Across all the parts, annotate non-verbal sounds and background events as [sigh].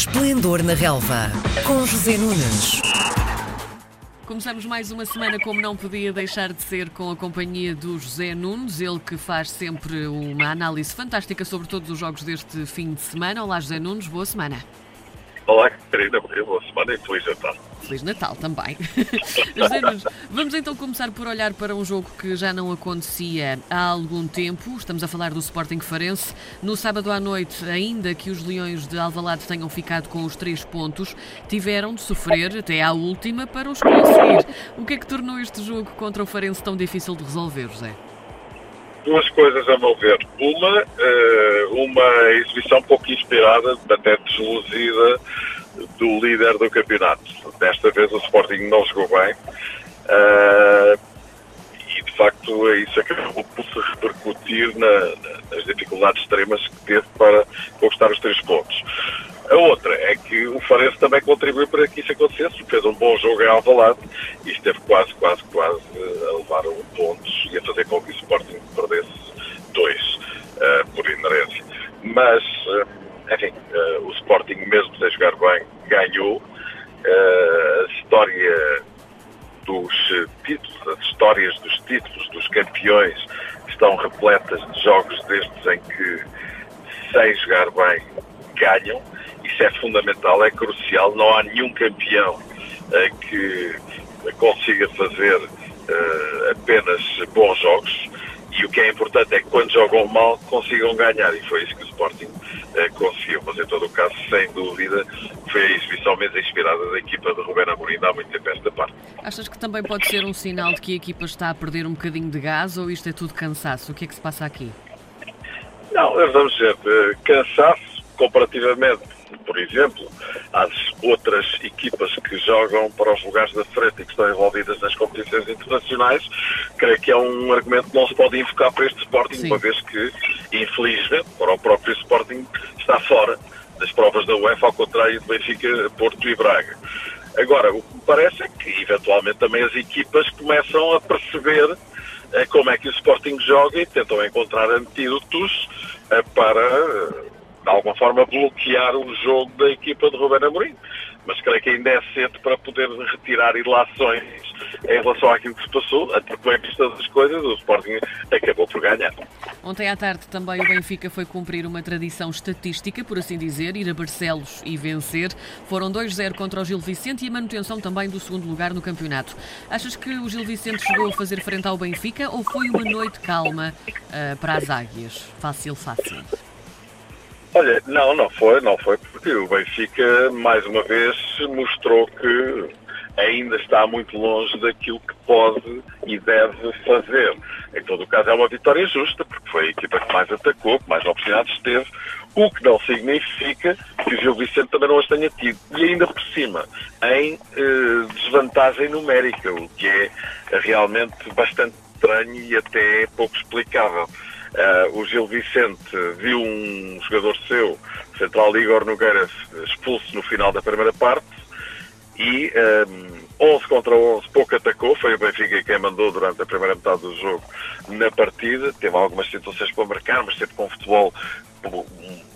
Esplendor na Relva, com José Nunes. Começamos mais uma semana como não podia deixar de ser com a companhia do José Nunes, ele que faz sempre uma análise fantástica sobre todos os jogos deste fim de semana. Olá José Nunes, boa semana. Olá, Catarina, boa semana e Feliz Natal. Feliz Natal também. [laughs] Vamos então começar por olhar para um jogo que já não acontecia há algum tempo. Estamos a falar do Sporting Farense. No sábado à noite, ainda que os Leões de Alvalade tenham ficado com os três pontos, tiveram de sofrer até à última para os conseguir. O que é que tornou este jogo contra o Farense tão difícil de resolver, José? Duas coisas a meu ver. Uma, eh, uma exibição pouco inspirada, até desluzida, do líder do campeonato. Desta vez o Sporting não jogou bem. Uh, e de facto isso acabou por se repercutir na, nas dificuldades extremas que teve para conquistar os três pontos. A outra é que o Farense também contribuiu para que isso acontecesse, fez um bom jogo em Alvalade e esteve quase, quase, quase a levar um pontos e a fazer com que o Sporting perdesse dois, uh, por inerência. Mas uh, enfim, uh, o Sporting, mesmo sem jogar bem, ganhou. Uh, a história dos títulos, as histórias dos títulos dos campeões estão repletas de jogos destes em que, sem jogar bem, ganham. Isso é fundamental, é crucial. Não há nenhum campeão uh, que consiga fazer apenas bons jogos e o que é importante é que quando jogam mal consigam ganhar e foi isso que mas em todo o caso, sem dúvida, foi a exibição inspirada da equipa de Rubén Amorim há muito tempo esta parte. Achas que também pode ser um sinal de que a equipa está a perder um bocadinho de gás ou isto é tudo cansaço? O que é que se passa aqui? Não, vamos dizer, eh, cansaço comparativamente por exemplo, às outras equipas que jogam para os lugares da frente e que estão envolvidas nas competições internacionais, creio que é um argumento que não se pode invocar para este Sporting, Sim. uma vez que, infelizmente, para o próprio Sporting está fora das provas da UEFA, ao contrário de Benfica, Porto e Braga. Agora, o que me parece é que, eventualmente, também as equipas começam a perceber eh, como é que o Sporting joga e tentam encontrar antídotos eh, para de alguma forma, bloquear o jogo da equipa de Ruben Amorim. Mas creio que ainda é cedo para poder retirar ilações em relação àquilo que se passou, até porque, bem vista das coisas, o Sporting acabou por ganhar. Ontem à tarde também o Benfica foi cumprir uma tradição estatística, por assim dizer, ir a Barcelos e vencer. Foram 2-0 contra o Gil Vicente e a manutenção também do segundo lugar no campeonato. Achas que o Gil Vicente chegou a fazer frente ao Benfica ou foi uma noite calma uh, para as águias? Fácil, fácil. Olha, não, não foi, não foi, porque o Benfica, mais uma vez, mostrou que ainda está muito longe daquilo que pode e deve fazer. Em todo o caso, é uma vitória justa, porque foi a equipa que mais atacou, que mais oportunidades teve, o que não significa que o Gil Vicente também não as tenha tido. E ainda por cima, em eh, desvantagem numérica, o que é realmente bastante estranho e até pouco explicável. Uh, o Gil Vicente viu um jogador seu, central Igor Nogueira, expulso no final da primeira parte e um, 11 contra 11 pouco atacou, foi o Benfica quem mandou durante a primeira metade do jogo na partida, teve algumas situações para marcar, mas sempre com futebol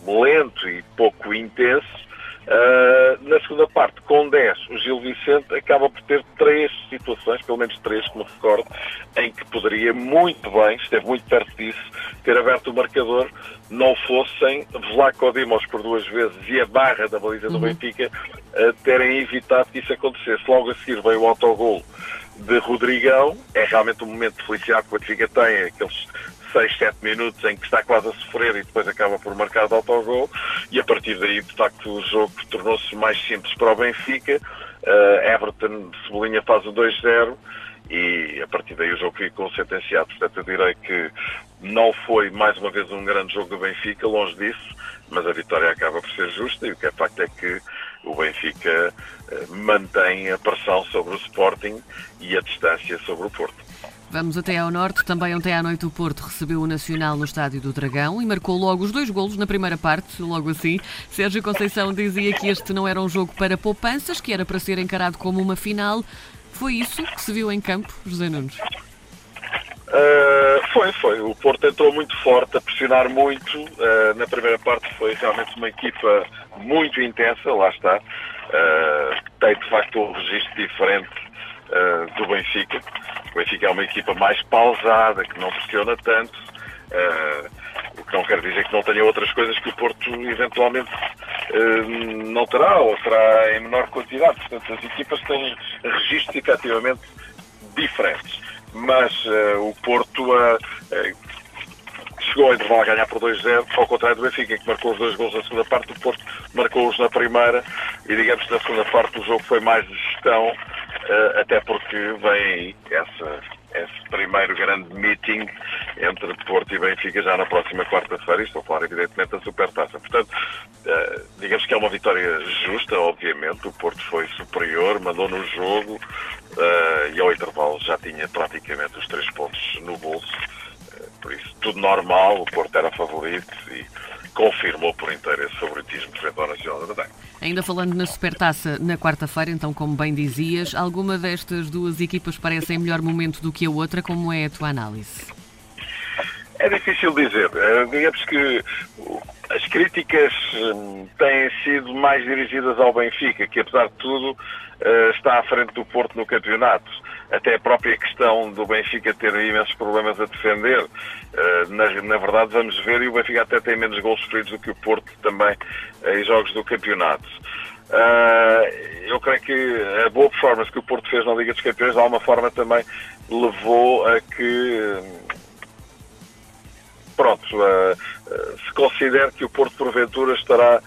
lento e pouco intenso Uh, na segunda parte, com 10, o Gil Vicente acaba por ter três situações, pelo menos três, que me recordo, em que poderia muito bem, esteve muito perto disso, ter aberto o marcador, não fossem Vlaco Dimos por duas vezes e a barra da baliza do uhum. Benfica uh, terem evitado que isso acontecesse. Logo a seguir veio o autogol de Rodrigão, é realmente um momento de felicidade que o Benfica tem, aqueles 6, 7 minutos em que está quase a sofrer e depois acaba por marcar de autogol e a partir daí, de facto, o jogo tornou-se mais simples para o Benfica. Uh, Everton Cebolinha faz o 2-0 e a partir daí o jogo ficou sentenciado. Portanto, eu direi que não foi mais uma vez um grande jogo do Benfica, longe disso, mas a vitória acaba por ser justa e o que é facto é que o Benfica uh, mantém a pressão sobre o Sporting e a distância sobre o Porto. Vamos até ao norte. Também ontem à noite o Porto recebeu o Nacional no Estádio do Dragão e marcou logo os dois golos na primeira parte, logo assim. Sérgio Conceição dizia que este não era um jogo para poupanças, que era para ser encarado como uma final. Foi isso que se viu em campo, José Nunes? Uh, foi, foi. O Porto entrou muito forte, a pressionar muito. Uh, na primeira parte foi realmente uma equipa muito intensa, lá está. Uh, tem de facto um registro diferente do Benfica. O Benfica é uma equipa mais pausada, que não pressiona tanto. Uh, o que não quer dizer que não tenha outras coisas que o Porto eventualmente não terá ou terá em menor quantidade. Portanto, as equipas têm registros efetivamente diferentes. Mas o Porto chegou ao intervalo a ganhar por 2-0, ao contrário do Benfica, que marcou os dois gols na segunda parte, o Porto marcou-os na primeira e digamos que na segunda parte o jogo foi mais de gestão, uh, até porque vem essa, esse primeiro grande meeting entre Porto e Benfica já na próxima quarta-feira, estou a falar evidentemente da Supertaça. Portanto, uh, digamos que é uma vitória justa, obviamente, o Porto foi superior, mandou no jogo uh, e ao intervalo já tinha praticamente os três pontos no bolso por isso, tudo normal, o Porto era favorito e confirmou por inteiro esse favoritismo frente ao. Ainda falando na Supertaça na quarta-feira, então, como bem dizias, alguma destas duas equipas parece em melhor momento do que a outra? Como é a tua análise? É difícil dizer. Eh, digamos que as críticas hum, têm sido mais dirigidas ao Benfica, que apesar de tudo eh, está à frente do Porto no campeonato até a própria questão do Benfica ter imensos problemas a defender, eh, na, na verdade vamos ver, e o Benfica até tem menos gols sofridos do que o Porto também eh, em jogos do campeonato. Eh, eu creio que a boa performance que o Porto fez na Liga dos Campeões de alguma forma também levou a que pronto, se considere que o Porto porventura estará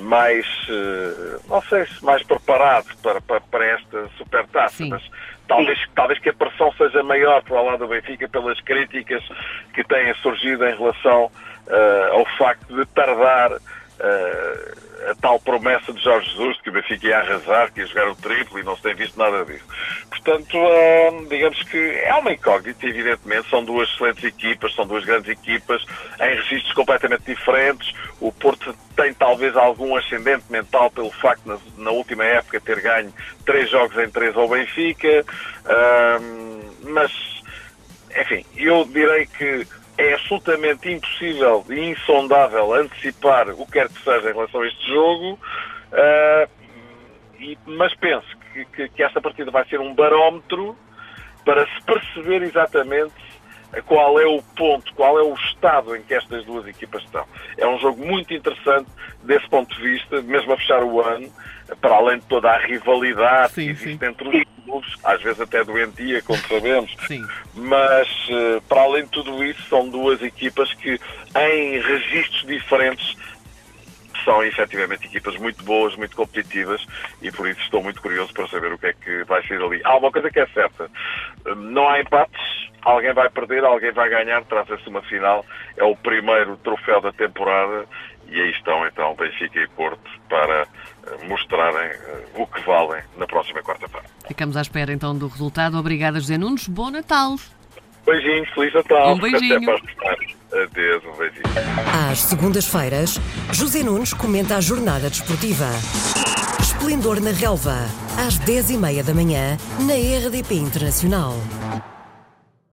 mais, eh, não sei se mais preparado para, para, para esta supertaça, mas talvez, talvez que a pressão seja maior para o lado do Benfica pelas críticas que têm surgido em relação uh, ao facto de tardar uh, a tal promessa de Jorge Jesus de que o Benfica ia arrasar, que ia jogar o triplo e não se tem visto nada disso. Portanto, hum, digamos que é uma incógnita, evidentemente. São duas excelentes equipas, são duas grandes equipas em registros completamente diferentes. O Porto tem talvez algum ascendente mental pelo facto, na, na última época, ter ganho três jogos em três ao Benfica. Hum, mas, enfim, eu direi que é absolutamente impossível e insondável antecipar o que quer que seja em relação a este jogo, uh, e, mas penso que, que, que, esta partida vai ser um barómetro para se perceber exatamente qual é o ponto, qual é o estado em que estas duas equipas estão. É um jogo muito interessante desse ponto de vista, mesmo a fechar o ano, para além de toda a rivalidade sim, que existe sim. entre os clubes, às vezes até doentia, como sabemos. Sim. Mas, eh, para além de tudo isso, são duas equipas que, em registros diferentes, são efetivamente equipas muito boas, muito competitivas e por isso estou muito curioso para saber o que é que vai ser ali. Há uma coisa que é certa: não há empates, alguém vai perder, alguém vai ganhar, trata-se uma final, é o primeiro troféu da temporada e aí estão então Benfica e Porto para eh, mostrarem eh, o que valem na próxima quarta-feira. Ficamos à espera então do resultado. Obrigada, José Nunes. Bom Natal! Beijinhos, Feliz Natal! Um beijinho! Adeus, um beijinho. Às segundas-feiras, José Nunes comenta a jornada desportiva. Esplendor na Relva, às 10h30 da manhã, na RDP Internacional.